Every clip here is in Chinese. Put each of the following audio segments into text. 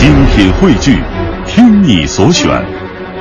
精品汇聚，听你所选，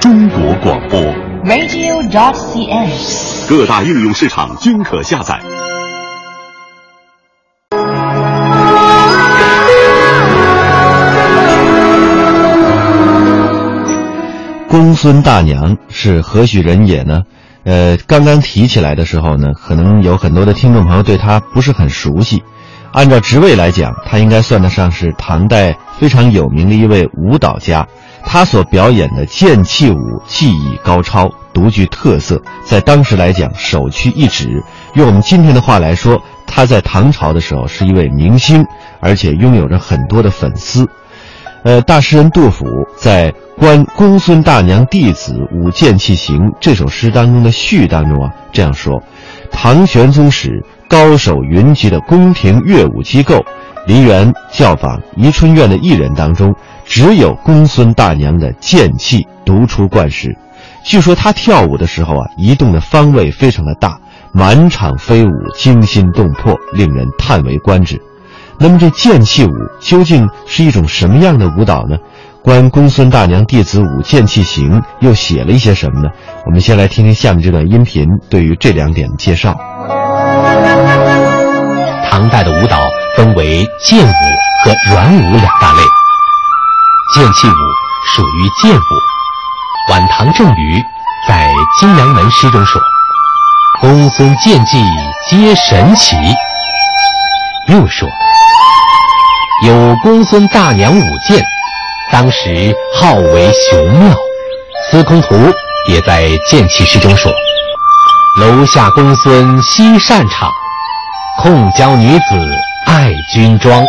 中国广播。radio.dot.cn，。各大应用市场均可下载。公孙大娘是何许人也呢？呃，刚刚提起来的时候呢，可能有很多的听众朋友对她不是很熟悉。按照职位来讲，他应该算得上是唐代非常有名的一位舞蹈家。他所表演的剑气舞技艺高超，独具特色，在当时来讲首屈一指。用我们今天的话来说，他在唐朝的时候是一位明星，而且拥有着很多的粉丝。呃，大诗人杜甫在《观公孙大娘弟子舞剑器行》这首诗当中的序当中啊，这样说：唐玄宗时，高手云集的宫廷乐舞机构，梨园教坊宜春院的艺人当中，只有公孙大娘的剑气独出冠时。据说她跳舞的时候啊，移动的方位非常的大，满场飞舞，惊心动魄，令人叹为观止。那么这剑气舞究竟是一种什么样的舞蹈呢？关公孙大娘弟子舞剑气行又写了一些什么呢？我们先来听听下面这段音频对于这两点的介绍。唐代的舞蹈分为剑舞和软舞两大类。剑气舞属于剑舞。晚唐郑瑜在《金阳门诗》中说：“公孙剑技皆神奇。”又说：“有公孙大娘舞剑，当时号为雄妙。”司空图也在《剑气诗》中说：“楼下公孙惜擅场，控教女子爱军装。”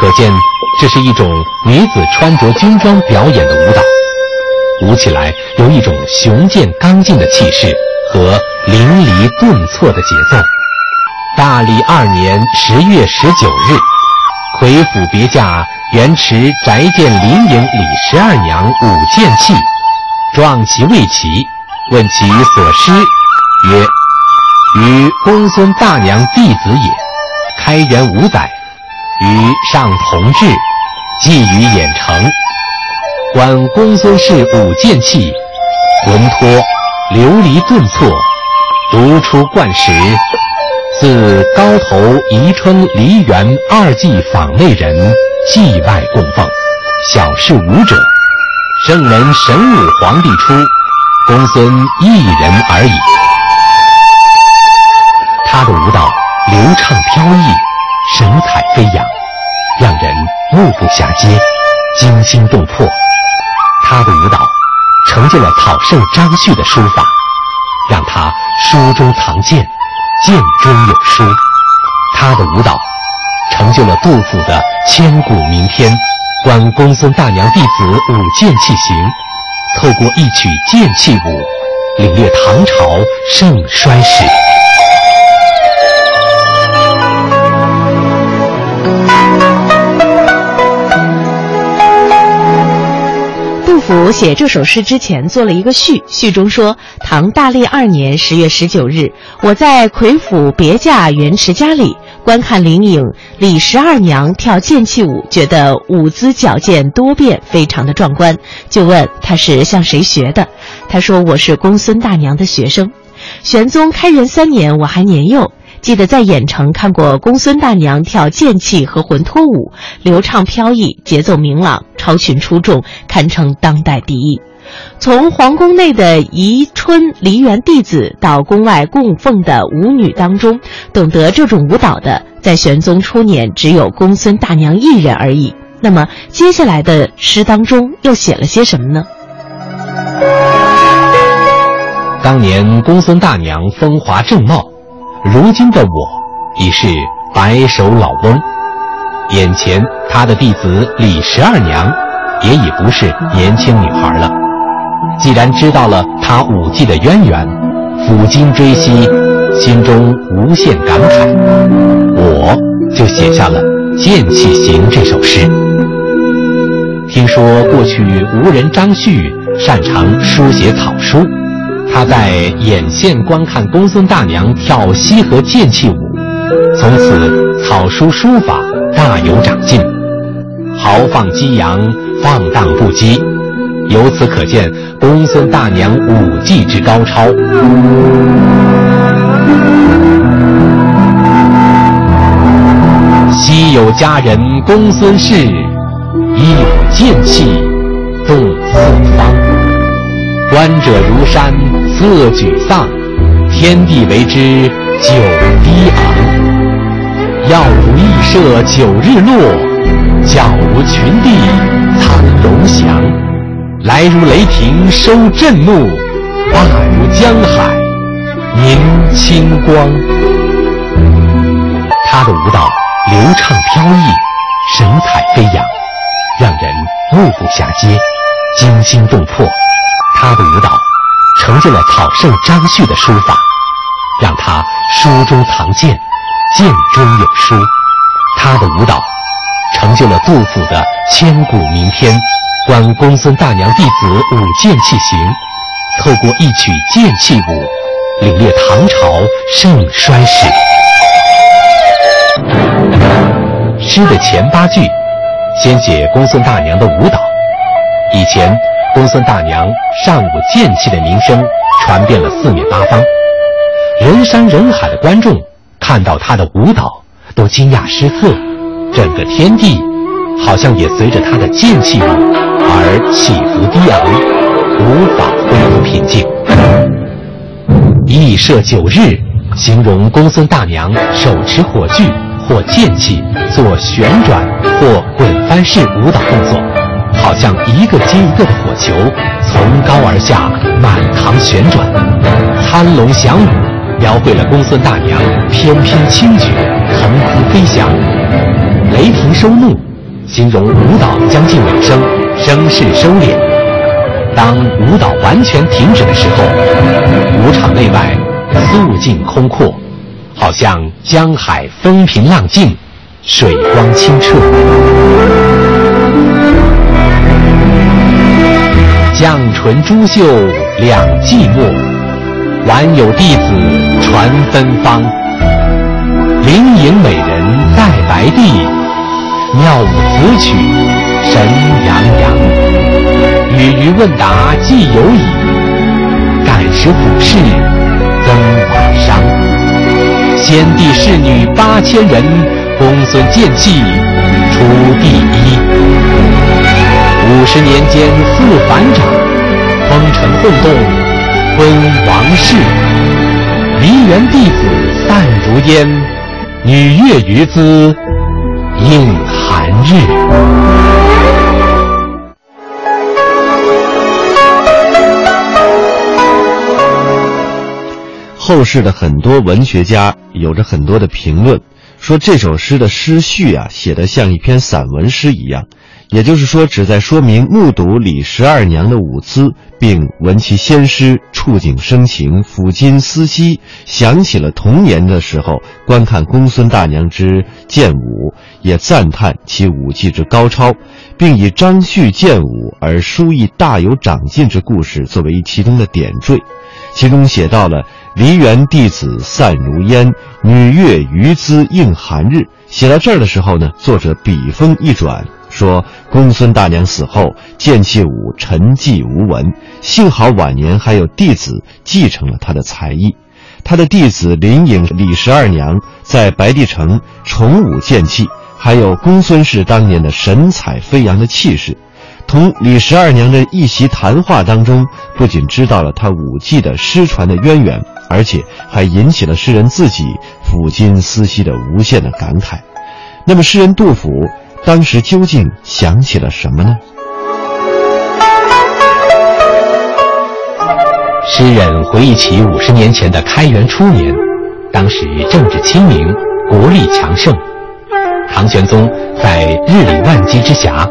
可见这是一种女子穿着军装表演的舞蹈，舞起来有一种雄健刚劲的气势和淋漓顿挫的节奏。大历二年十月十九日，魁府别驾元池宅见林营李十二娘舞剑器，壮其未齐，问其所师，曰：“与公孙大娘弟子也，开元五载，与上同治，寄于兖城。观公孙氏舞剑器，浑脱流离顿挫，独出冠时。”自高头宜春梨园二季坊内人祭外供奉，小事舞者，圣人神武皇帝出，公孙一人而已。他的舞蹈流畅飘逸，神采飞扬，让人目不暇接，惊心动魄。他的舞蹈成就了草圣张旭的书法，让他书中藏剑。剑中有书，他的舞蹈成就了杜甫的千古名篇《观公孙大娘弟子舞剑器行》，透过一曲剑器舞，领略唐朝盛衰史。甫写这首诗之前做了一个序，序中说：唐大历二年十月十九日，我在魁府别驾元池家里观看灵影李十二娘跳剑气舞，觉得舞姿矫健多变，非常的壮观，就问她是向谁学的。她说我是公孙大娘的学生。玄宗开元三年，我还年幼。记得在兖城看过公孙大娘跳剑气和魂脱舞，流畅飘逸，节奏明朗，超群出众，堪称当代第一。从皇宫内的宜春梨园弟子到宫外供奉的舞女当中，懂得这种舞蹈的，在玄宗初年只有公孙大娘一人而已。那么接下来的诗当中又写了些什么呢？当年公孙大娘风华正茂。如今的我已是白首老翁，眼前他的弟子李十二娘也已不是年轻女孩了。既然知道了他舞技的渊源，抚今追昔，心中无限感慨，我就写下了《剑气行》这首诗。听说过去吴人张旭擅长书写草书。他在眼线观看公孙大娘跳西河剑气舞，从此草书书法大有长进。豪放激扬，放荡不羁。由此可见，公孙大娘武技之高超。昔有佳人公孙氏，一舞剑气动四方。观者如山色沮丧，天地为之久低昂。耀如羿射九日落，皎如群帝苍龙翔。来如雷霆收震怒，罢如江海明清光。他的舞蹈流畅飘逸，神采飞扬，让人目不暇接，惊心动魄。他的舞蹈成就了草圣张旭的书法，让他书中藏剑，剑中有书。他的舞蹈成就了杜甫的千古名篇。观公孙大娘弟子舞剑器行，透过一曲剑器舞，领略唐朝盛衰史。诗的前八句，先写公孙大娘的舞蹈。以前，公孙大娘上舞剑器的名声传遍了四面八方，人山人海的观众看到她的舞蹈都惊讶失色，整个天地好像也随着她的剑气舞。而起伏低昂，无法恢复平静。羿射九日，形容公孙大娘手持火炬或剑气做旋转或滚翻式舞蹈动作，好像一个接一个的火球从高而下满堂旋转。参龙翔舞描绘了公孙大娘翩翩轻举，腾空飞翔。雷霆收怒，形容舞蹈将近尾声。声势收敛，当舞蹈完全停止的时候，舞场内外肃静空阔，好像江海风平浪静，水光清澈。绛唇珠袖两寂寞，晚有弟子传芬芳。灵隐美人在白帝，妙舞此曲。神洋洋，与余问答既有矣。感时俯视增瓦商。先帝侍女八千人，公孙剑气出第一。五十年间四反掌，风尘混动昏王室。梨园弟子散如烟，女乐余姿映寒日。后世的很多文学家有着很多的评论，说这首诗的诗序啊写得像一篇散文诗一样，也就是说旨在说明目睹李十二娘的舞姿，并闻其先诗，触景生情，抚今思昔，想起了童年的时候观看公孙大娘之剑舞，也赞叹其舞技之高超，并以张旭剑舞而书艺大有长进之故事作为其中的点缀，其中写到了。梨园弟子散如烟，女乐余姿映寒日。写到这儿的时候呢，作者笔锋一转，说公孙大娘死后，剑气舞沉寂无闻。幸好晚年还有弟子继承了他的才艺。他的弟子林颖、李十二娘在白帝城重舞剑气，还有公孙氏当年的神采飞扬的气势。同李十二娘的一席谈话当中，不仅知道了她舞技的失传的渊源，而且还引起了诗人自己抚今思昔的无限的感慨。那么，诗人杜甫当时究竟想起了什么呢？诗人回忆起五十年前的开元初年，当时政治清明，国力强盛，唐玄宗在日理万机之暇。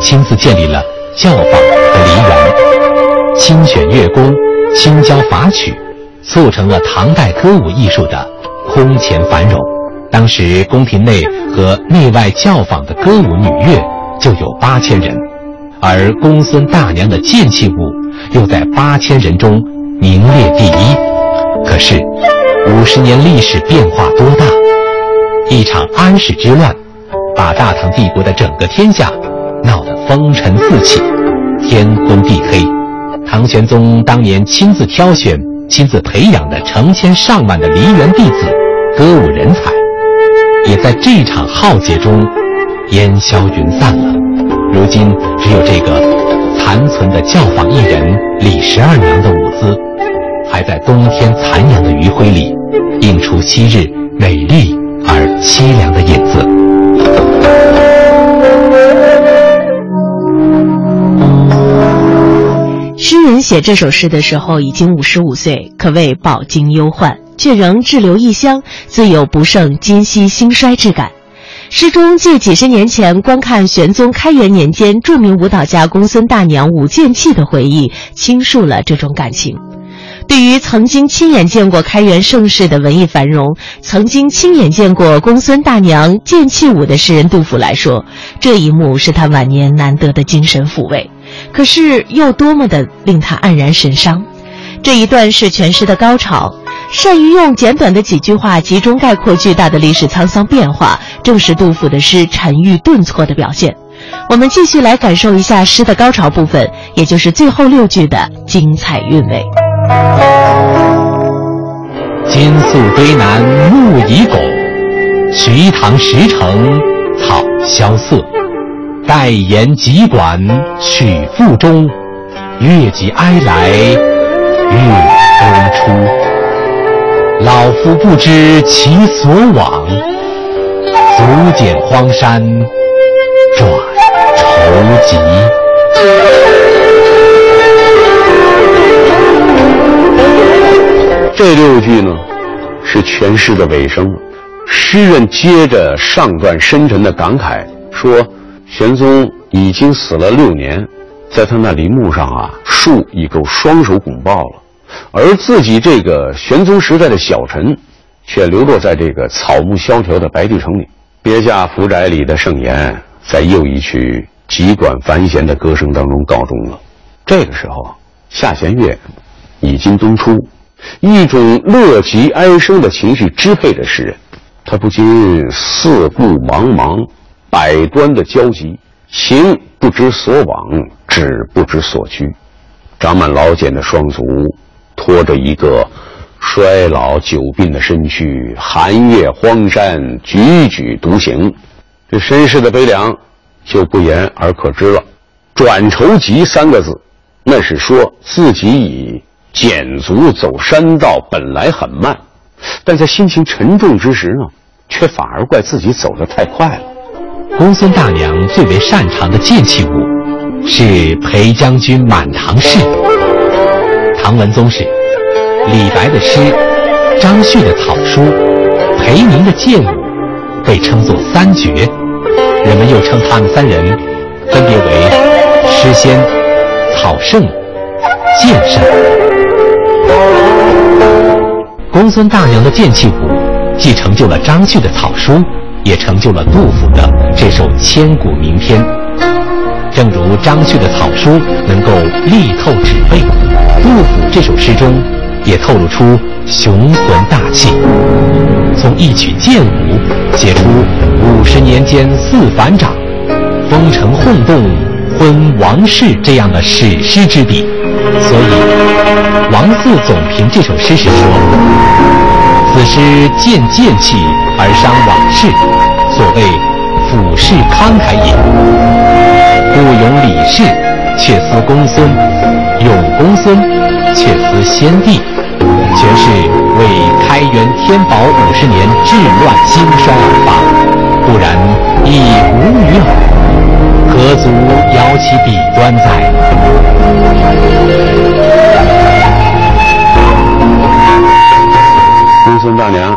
亲自建立了教坊和梨园，亲选乐工，亲教法曲，促成了唐代歌舞艺术的空前繁荣。当时宫廷内和内外教坊的歌舞女乐就有八千人，而公孙大娘的剑气舞又在八千人中名列第一。可是，五十年历史变化多大？一场安史之乱，把大唐帝国的整个天下。闹得风尘四起，天昏地黑。唐玄宗当年亲自挑选、亲自培养的成千上万的梨园弟子、歌舞人才，也在这场浩劫中烟消云散了。如今，只有这个残存的教坊艺人李十二娘的舞姿，还在冬天残阳的余晖里，映出昔日美丽而凄凉的影子。诗人写这首诗的时候已经五十五岁，可谓饱经忧患，却仍滞留异乡，自有不胜今夕兴衰之感。诗中借几十年前观看玄宗开元年间著名舞蹈家公孙大娘舞剑器的回忆，倾诉了这种感情。对于曾经亲眼见过开元盛世的文艺繁荣，曾经亲眼见过公孙大娘剑器舞的诗人杜甫来说，这一幕是他晚年难得的精神抚慰。可是又多么的令他黯然神伤。这一段是全诗的高潮。善于用简短的几句话集中概括巨大的历史沧桑变化，正是杜甫的诗沉郁顿挫的表现。我们继续来感受一下诗的高潮部分，也就是最后六句的精彩韵味。金粟堆南木已拱，瞿塘石城草萧瑟。待言急管曲腹中，月既哀来月东出。老夫不知其所往，足见荒山转愁急。这六句呢，是全诗的尾声。诗人接着上段深沉的感慨，说：玄宗已经死了六年，在他那陵墓上啊，树已够双手拱抱了。而自己这个玄宗时代的小臣，却流落在这个草木萧条的白帝城里。别驾福宅里的盛筵，在又一曲急管繁弦的歌声当中告终了。这个时候，下弦月已经东出，一种乐极哀生的情绪支配着诗人，他不禁四顾茫茫，百端的焦急，行不知所往，止不知所趋，长满老茧的双足。拖着一个衰老久病的身躯，寒夜荒山，踽踽独行，这身世的悲凉就不言而可知了。转愁急三个字，那是说自己以减足走山道本来很慢，但在心情沉重之时呢，却反而怪自己走得太快了。公孙大娘最为擅长的剑器舞是裴将军满堂式。唐文宗时，李白的诗、张旭的草书、裴明的剑舞，被称作三绝。人们又称他们三人分别为诗仙、草圣、剑圣。公孙大娘的剑气舞，既成就了张旭的草书，也成就了杜甫的这首千古名篇。正如张旭的草书能够力透纸背，杜甫这首诗中也透露出雄浑大气。从一曲剑舞写出五十年间四反掌、风尘轰动昏王室这样的史诗之笔，所以王四总评这首诗时说：“此诗见剑气而伤往事，所谓是慷慨也。”不咏李氏，却思公孙；咏公孙，却思先帝。全是为开元天宝五十年治乱兴衰而发，不然亦无语耳。何足摇其笔端哉？公孙大娘、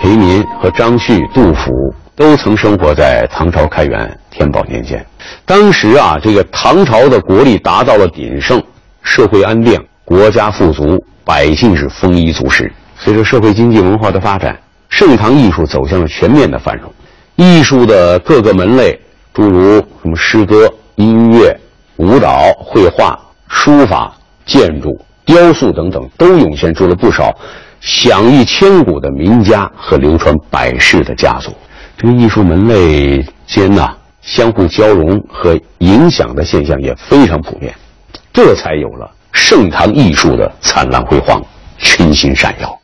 裴民和张旭、杜甫都曾生活在唐朝开元天宝年间。当时啊，这个唐朝的国力达到了鼎盛，社会安定，国家富足，百姓是丰衣足食。随着社会经济文化的发展，盛唐艺术走向了全面的繁荣，艺术的各个门类，诸如什么诗歌、音乐、舞蹈、绘画、书法、建筑、雕塑等等，都涌现出了不少享誉千古的名家和流传百世的佳作。这个艺术门类间呐。相互交融和影响的现象也非常普遍，这才有了盛唐艺术的灿烂辉煌，群星闪耀。